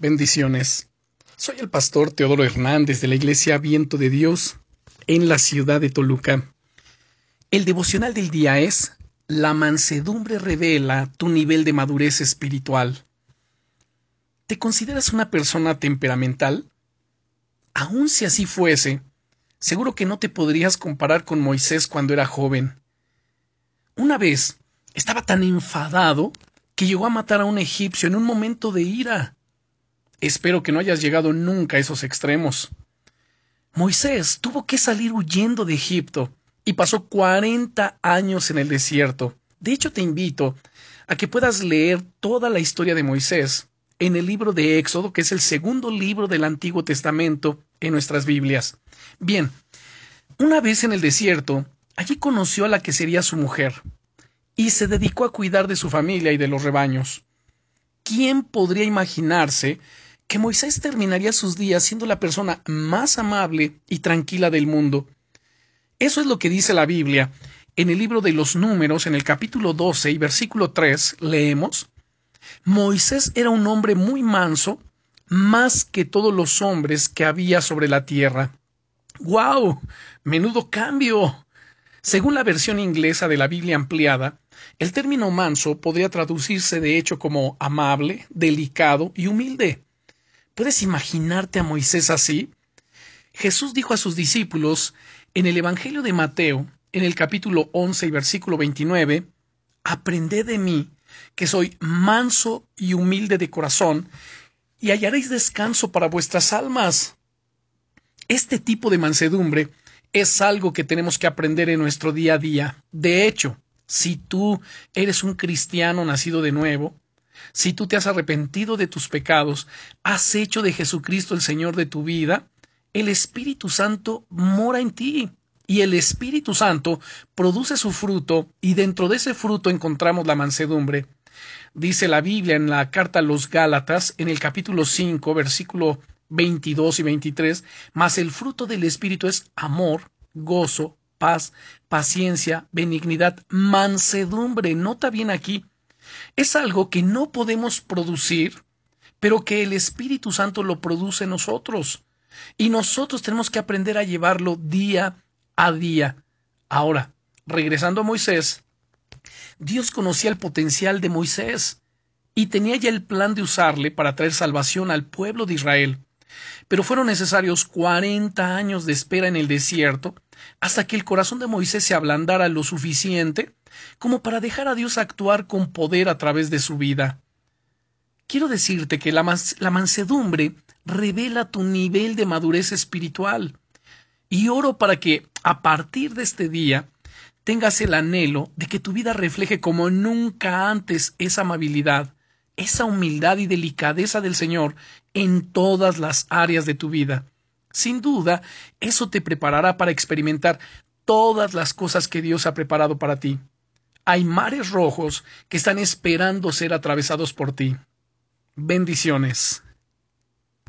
Bendiciones. Soy el pastor Teodoro Hernández de la Iglesia Viento de Dios en la ciudad de Toluca. El devocional del día es La mansedumbre revela tu nivel de madurez espiritual. ¿Te consideras una persona temperamental? Aun si así fuese, seguro que no te podrías comparar con Moisés cuando era joven. Una vez estaba tan enfadado que llegó a matar a un egipcio en un momento de ira. Espero que no hayas llegado nunca a esos extremos. Moisés tuvo que salir huyendo de Egipto y pasó cuarenta años en el desierto. De hecho, te invito a que puedas leer toda la historia de Moisés en el libro de Éxodo, que es el segundo libro del Antiguo Testamento en nuestras Biblias. Bien, una vez en el desierto, allí conoció a la que sería su mujer y se dedicó a cuidar de su familia y de los rebaños. ¿Quién podría imaginarse que Moisés terminaría sus días siendo la persona más amable y tranquila del mundo? Eso es lo que dice la Biblia. En el libro de los números, en el capítulo 12 y versículo 3, leemos Moisés era un hombre muy manso, más que todos los hombres que había sobre la tierra. ¡Guau! ¡Menudo cambio! Según la versión inglesa de la Biblia ampliada, el término manso podría traducirse de hecho como amable, delicado y humilde. ¿Puedes imaginarte a Moisés así? Jesús dijo a sus discípulos en el Evangelio de Mateo, en el capítulo 11 y versículo 29, Aprended de mí, que soy manso y humilde de corazón, y hallaréis descanso para vuestras almas. Este tipo de mansedumbre es algo que tenemos que aprender en nuestro día a día. De hecho, si tú eres un cristiano nacido de nuevo, si tú te has arrepentido de tus pecados, has hecho de Jesucristo el Señor de tu vida, el Espíritu Santo mora en ti. Y el Espíritu Santo produce su fruto, y dentro de ese fruto encontramos la mansedumbre. Dice la Biblia en la carta a los Gálatas, en el capítulo 5, versículo 22 y 23, mas el fruto del Espíritu es amor, gozo, paz, paciencia, benignidad, mansedumbre. Nota bien aquí. Es algo que no podemos producir, pero que el Espíritu Santo lo produce en nosotros. Y nosotros tenemos que aprender a llevarlo día a día. Ahora, regresando a Moisés, Dios conocía el potencial de Moisés y tenía ya el plan de usarle para traer salvación al pueblo de Israel pero fueron necesarios cuarenta años de espera en el desierto hasta que el corazón de Moisés se ablandara lo suficiente como para dejar a Dios actuar con poder a través de su vida. Quiero decirte que la, la mansedumbre revela tu nivel de madurez espiritual y oro para que a partir de este día tengas el anhelo de que tu vida refleje como nunca antes esa amabilidad, esa humildad y delicadeza del Señor en todas las áreas de tu vida. Sin duda, eso te preparará para experimentar todas las cosas que Dios ha preparado para ti. Hay mares rojos que están esperando ser atravesados por ti. Bendiciones.